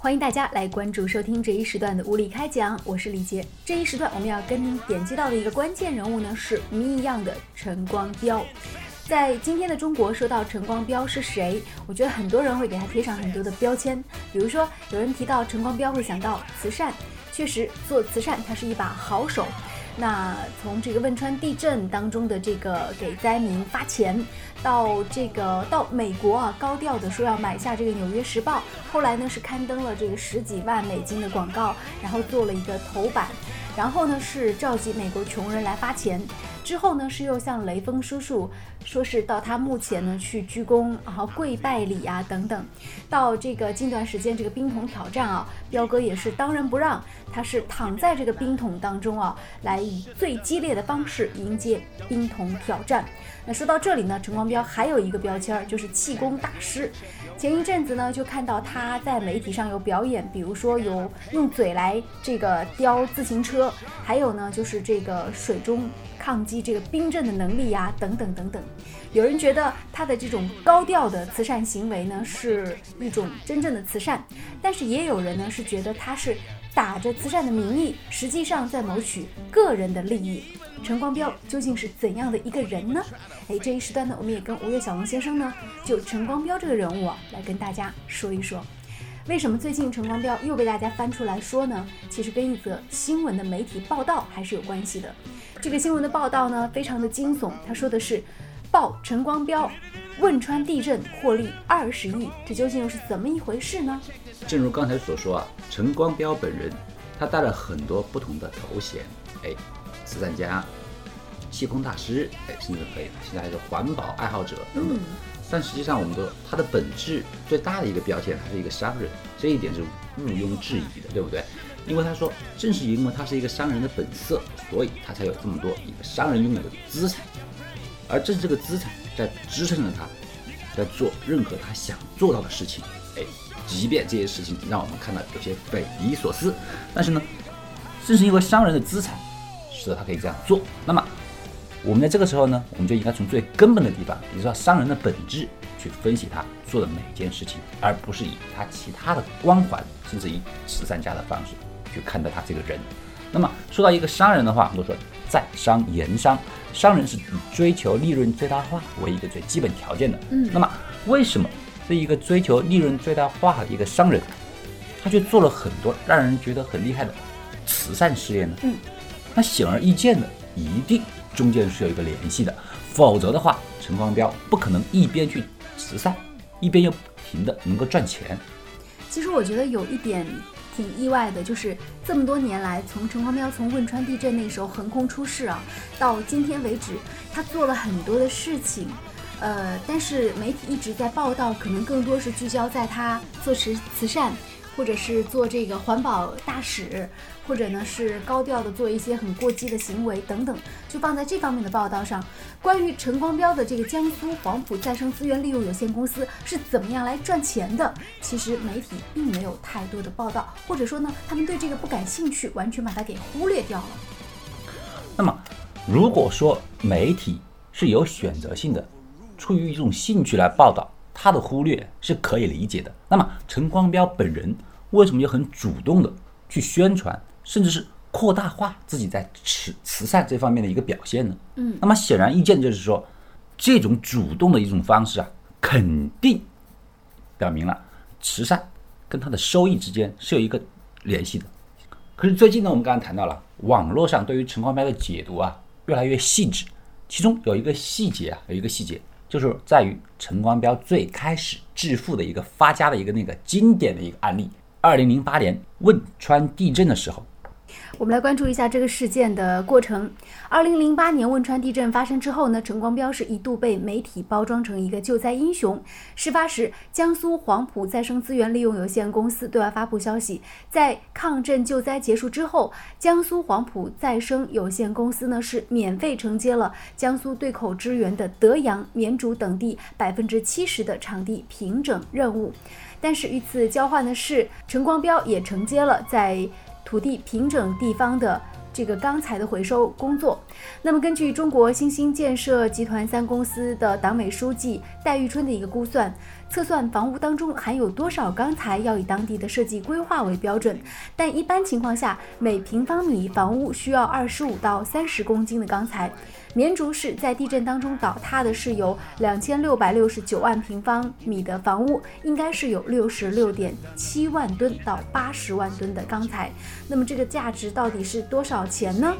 欢迎大家来关注收听这一时段的物理开讲，我是李杰。这一时段我们要跟您点击到的一个关键人物呢，是谜一样的陈光标。在今天的中国，说到陈光标是谁，我觉得很多人会给他贴上很多的标签，比如说有人提到陈光标会想到慈善，确实做慈善他是一把好手。那从这个汶川地震当中的这个给灾民发钱，到这个到美国啊高调的说要买下这个《纽约时报》，后来呢是刊登了这个十几万美金的广告，然后做了一个头版，然后呢是召集美国穷人来发钱。之后呢，是又向雷锋叔叔说是到他墓前呢去鞠躬，然后跪拜礼啊等等。到这个近段时间这个冰桶挑战啊，彪哥也是当仁不让，他是躺在这个冰桶当中啊，来以最激烈的方式迎接冰桶挑战。那说到这里呢，陈光标还有一个标签儿，就是气功大师。前一阵子呢，就看到他在媒体上有表演，比如说有用嘴来这个叼自行车，还有呢就是这个水中抗击这个冰镇的能力呀，等等等等。有人觉得他的这种高调的慈善行为呢，是一种真正的慈善，但是也有人呢是觉得他是打着慈善的名义，实际上在谋取个人的利益。陈光标究竟是怎样的一个人呢？哎，这一时段呢，我们也跟吴越小龙先生呢，就陈光标这个人物啊，来跟大家说一说，为什么最近陈光标又被大家翻出来说呢？其实跟一则新闻的媒体报道还是有关系的。这个新闻的报道呢，非常的惊悚，他说的是报陈光标汶川地震获利二十亿，这究竟又是怎么一回事呢？正如刚才所说啊，陈光标本人他带了很多不同的头衔，哎。慈善家、气功大师，哎，甚至可以，现在还是环保爱好者等等。但实际上，我们都他的本质最大的一个标签，他是一个商人，这一点是毋庸置疑的，对不对？因为他说，正是因为他是一个商人的本色，所以他才有这么多一个商人拥有的资产，而正是这个资产在支撑着他，在做任何他想做到的事情。哎，即便这些事情让我们看到有些匪夷所思，但是呢，正是因为商人的资产。使得他可以这样做。那么，我们在这个时候呢，我们就应该从最根本的地方，比如说商人的本质，去分析他做的每件事情，而不是以他其他的光环，甚至以慈善家的方式去看待他这个人。那么，说到一个商人的话，我们说在商言商，商人是以追求利润最大化为一个最基本条件的。嗯。那么，为什么这一个追求利润最大化的一个商人，他却做了很多让人觉得很厉害的慈善事业呢？嗯。那显而易见的，一定中间是有一个联系的，否则的话，陈光标不可能一边去慈善，一边又不停的能够赚钱。其实我觉得有一点挺意外的，就是这么多年来，从陈光标从汶川地震那时候横空出世啊，到今天为止，他做了很多的事情，呃，但是媒体一直在报道，可能更多是聚焦在他做慈慈善。或者是做这个环保大使，或者呢是高调的做一些很过激的行为等等，就放在这方面的报道上。关于陈光标的这个江苏黄埔再生资源利用有限公司是怎么样来赚钱的，其实媒体并没有太多的报道，或者说呢，他们对这个不感兴趣，完全把它给忽略掉了。那么，如果说媒体是有选择性的，出于一种兴趣来报道，他的忽略是可以理解的。那么，陈光标本人。为什么又很主动的去宣传，甚至是扩大化自己在慈慈善这方面的一个表现呢？嗯，那么显而易见就是说，这种主动的一种方式啊，肯定表明了慈善跟它的收益之间是有一个联系的。可是最近呢，我们刚刚谈到了网络上对于陈光标的解读啊，越来越细致，其中有一个细节啊，有一个细节就是在于陈光标最开始致富的一个发家的一个那个经典的一个案例。二零零八年汶川地震的时候。我们来关注一下这个事件的过程。二零零八年汶川地震发生之后呢，陈光标是一度被媒体包装成一个救灾英雄。事发时，江苏黄埔再生资源利用有限公司对外发布消息，在抗震救灾结束之后，江苏黄埔再生有限公司呢是免费承接了江苏对口支援的德阳、绵竹等地百分之七十的场地平整任务。但是与此交换的是，陈光标也承接了在土地平整地方的这个钢材的回收工作。那么，根据中国新兴建设集团三公司的党委书记戴玉春的一个估算，测算房屋当中含有多少钢材要以当地的设计规划为标准。但一般情况下，每平方米房屋需要二十五到三十公斤的钢材。绵竹市在地震当中倒塌的是有两千六百六十九万平方米的房屋，应该是有六十六点七万吨到八十万吨的钢材。那么这个价值到底是多少少钱呢？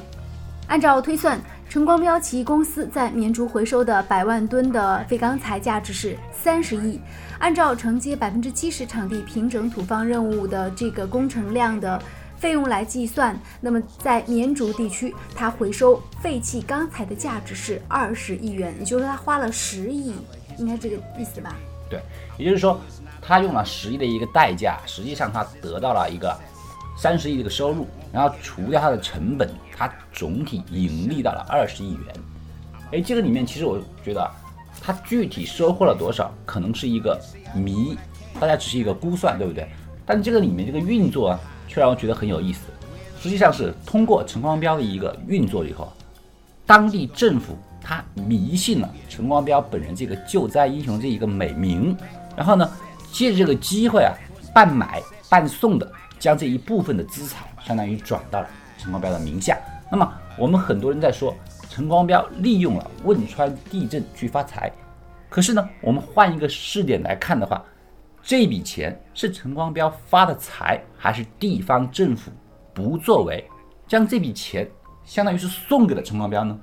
按照推算，晨光标奇公司在绵竹回收的百万吨的废钢材价值是三十亿。按照承接百分之七十场地平整土方任务的这个工程量的。费用来计算，那么在绵竹地区，它回收废弃钢材的价值是二十亿元，也就是说它花了十亿，应该这个意思吧？对，也就是说，他用了十亿的一个代价，实际上他得到了一个三十亿这个收入，然后除掉它的成本，它总体盈利到了二十亿元。哎，这个里面其实我觉得，它具体收获了多少，可能是一个谜，大家只是一个估算，对不对？但这个里面这个运作啊。却让我觉得很有意思。实际上是通过陈光标的一个运作以后，当地政府他迷信了陈光标本人这个救灾英雄这一个美名，然后呢，借着这个机会啊，半买半送的将这一部分的资产相当于转到了陈光标的名下。那么我们很多人在说陈光标利用了汶川地震去发财，可是呢，我们换一个视点来看的话。这笔钱是陈光标发的财，还是地方政府不作为，将这笔钱相当于是送给了陈光标呢？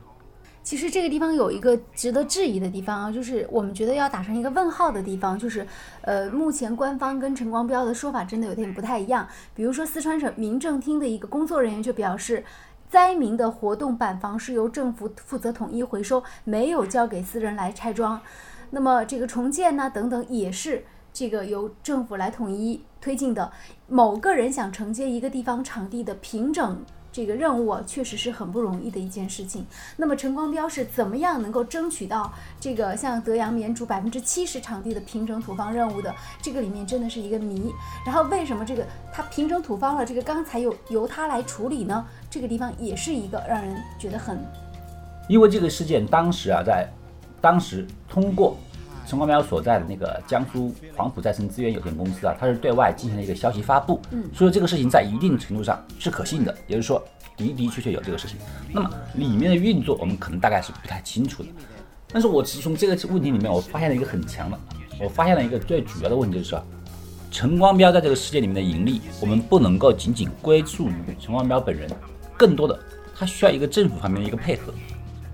其实这个地方有一个值得质疑的地方啊，就是我们觉得要打上一个问号的地方，就是呃，目前官方跟陈光标的说法真的有点不太一样。比如说四川省民政厅的一个工作人员就表示，灾民的活动板房是由政府负责统一回收，没有交给私人来拆装。那么这个重建呢，等等也是。这个由政府来统一推进的，某个人想承接一个地方场地的平整这个任务，确实是很不容易的一件事情。那么陈光标是怎么样能够争取到这个像德阳绵竹百分之七十场地的平整土方任务的？这个里面真的是一个谜。然后为什么这个他平整土方了，这个钢材又由他来处理呢？这个地方也是一个让人觉得很……因为这个事件当时啊，在当时通过。陈光标所在的那个江苏黄埔再生资源有限公司啊，它是对外进行了一个消息发布，嗯，所以这个事情在一定程度上是可信的，也就是说的的确确有这个事情。那么里面的运作，我们可能大概是不太清楚的。但是我从这个问题里面，我发现了一个很强的，我发现了一个最主要的问题，就是说，陈光标在这个世界里面的盈利，我们不能够仅仅归宿于陈光标本人，更多的他需要一个政府方面的一个配合。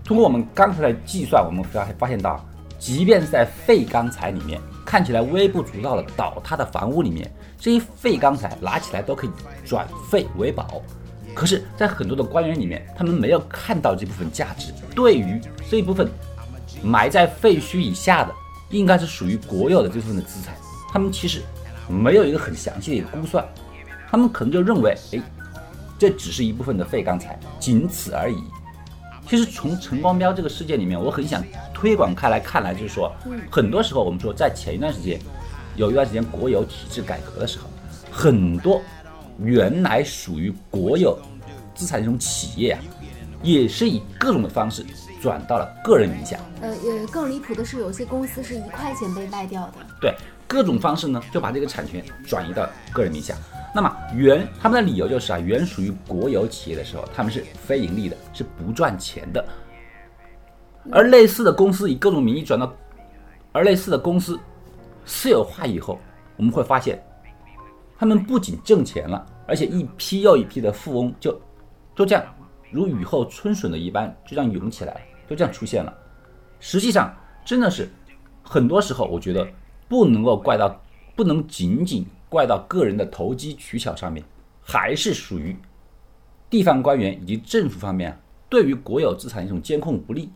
通过我们刚才的计算，我们发发现到。即便在废钢材里面，看起来微不足道的倒塌的房屋里面，这些废钢材拿起来都可以转废为宝。可是，在很多的官员里面，他们没有看到这部分价值。对于这一部分埋在废墟以下的，应该是属于国有的这部分的资产，他们其实没有一个很详细的一个估算。他们可能就认为，哎，这只是一部分的废钢材，仅此而已。其实从陈光标这个事件里面，我很想推广开来看来，就是说，很多时候我们说，在前一段时间，有一段时间国有体制改革的时候，很多原来属于国有资产这种企业啊，也是以各种的方式转到了个人名下。呃也，更离谱的是，有些公司是一块钱被卖掉的。对，各种方式呢，就把这个产权转移到个人名下。那么原他们的理由就是啊，原属于国有企业的时候，他们是非盈利的，是不赚钱的。而类似的公司以各种名义转到，而类似的公司私有化以后，我们会发现，他们不仅挣钱了，而且一批又一批的富翁就就这样如雨后春笋的一般，就这样涌起来了，就这样出现了。实际上，真的是很多时候，我觉得不能够怪到，不能仅仅。怪到个人的投机取巧上面，还是属于地方官员以及政府方面对于国有资产一种监控不力，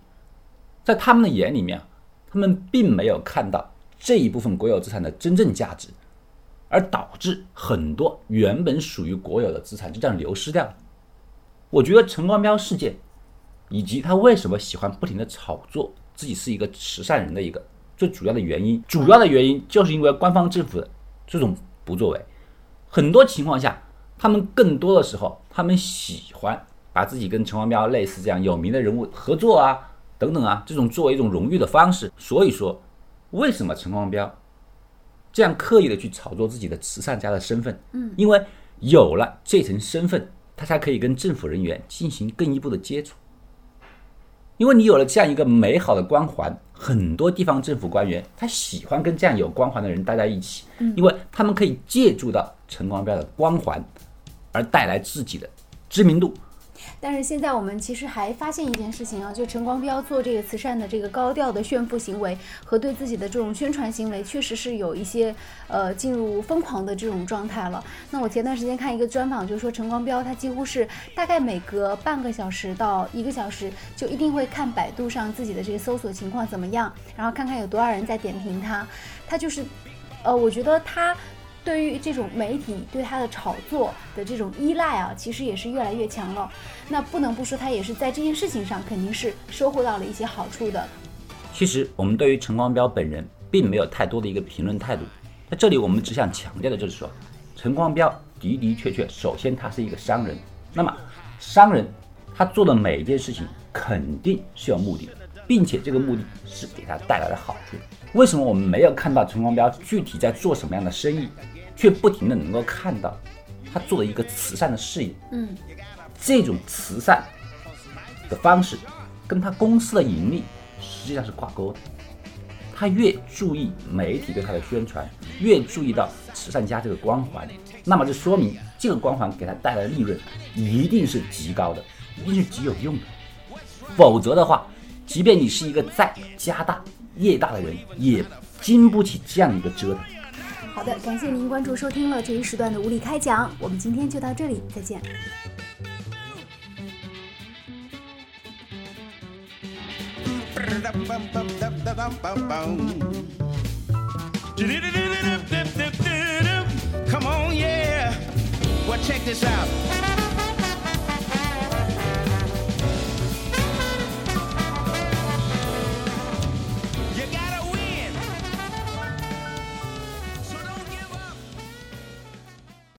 在他们的眼里面，他们并没有看到这一部分国有资产的真正价值，而导致很多原本属于国有的资产就这样流失掉了。我觉得陈光标事件，以及他为什么喜欢不停的炒作自己是一个慈善人的一个最主要的原因，主要的原因就是因为官方政府的这种。不作为，很多情况下，他们更多的时候，他们喜欢把自己跟陈光标类似这样有名的人物合作啊，等等啊，这种作为一种荣誉的方式。所以说，为什么陈光标这样刻意的去炒作自己的慈善家的身份？嗯，因为有了这层身份，他才可以跟政府人员进行更一步的接触。因为你有了这样一个美好的光环，很多地方政府官员他喜欢跟这样有光环的人待在一起，因为他们可以借助到陈光标的光环，而带来自己的知名度。但是现在我们其实还发现一件事情啊，就陈光标做这个慈善的这个高调的炫富行为和对自己的这种宣传行为，确实是有一些呃进入疯狂的这种状态了。那我前段时间看一个专访，就是说陈光标他几乎是大概每隔半个小时到一个小时，就一定会看百度上自己的这个搜索情况怎么样，然后看看有多少人在点评他。他就是，呃，我觉得他。对于这种媒体对他的炒作的这种依赖啊，其实也是越来越强了。那不能不说，他也是在这件事情上肯定是收获到了一些好处的。其实我们对于陈光标本人并没有太多的一个评论态度。在这里，我们只想强调的就是说，陈光标的的确确，首先他是一个商人。那么，商人他做的每一件事情肯定是有目的的，并且这个目的是给他带来了好处。为什么我们没有看到陈光标具体在做什么样的生意？却不停的能够看到他做的一个慈善的事业，嗯，这种慈善的方式跟他公司的盈利实际上是挂钩的。他越注意媒体对他的宣传，越注意到慈善家这个光环，那么就说明这个光环给他带来的利润一定是极高的，一定是极有用的。否则的话，即便你是一个再家大业大的人，也经不起这样一个折腾。好的，感谢您关注收听了这一时段的《无理开讲》，我们今天就到这里，再见。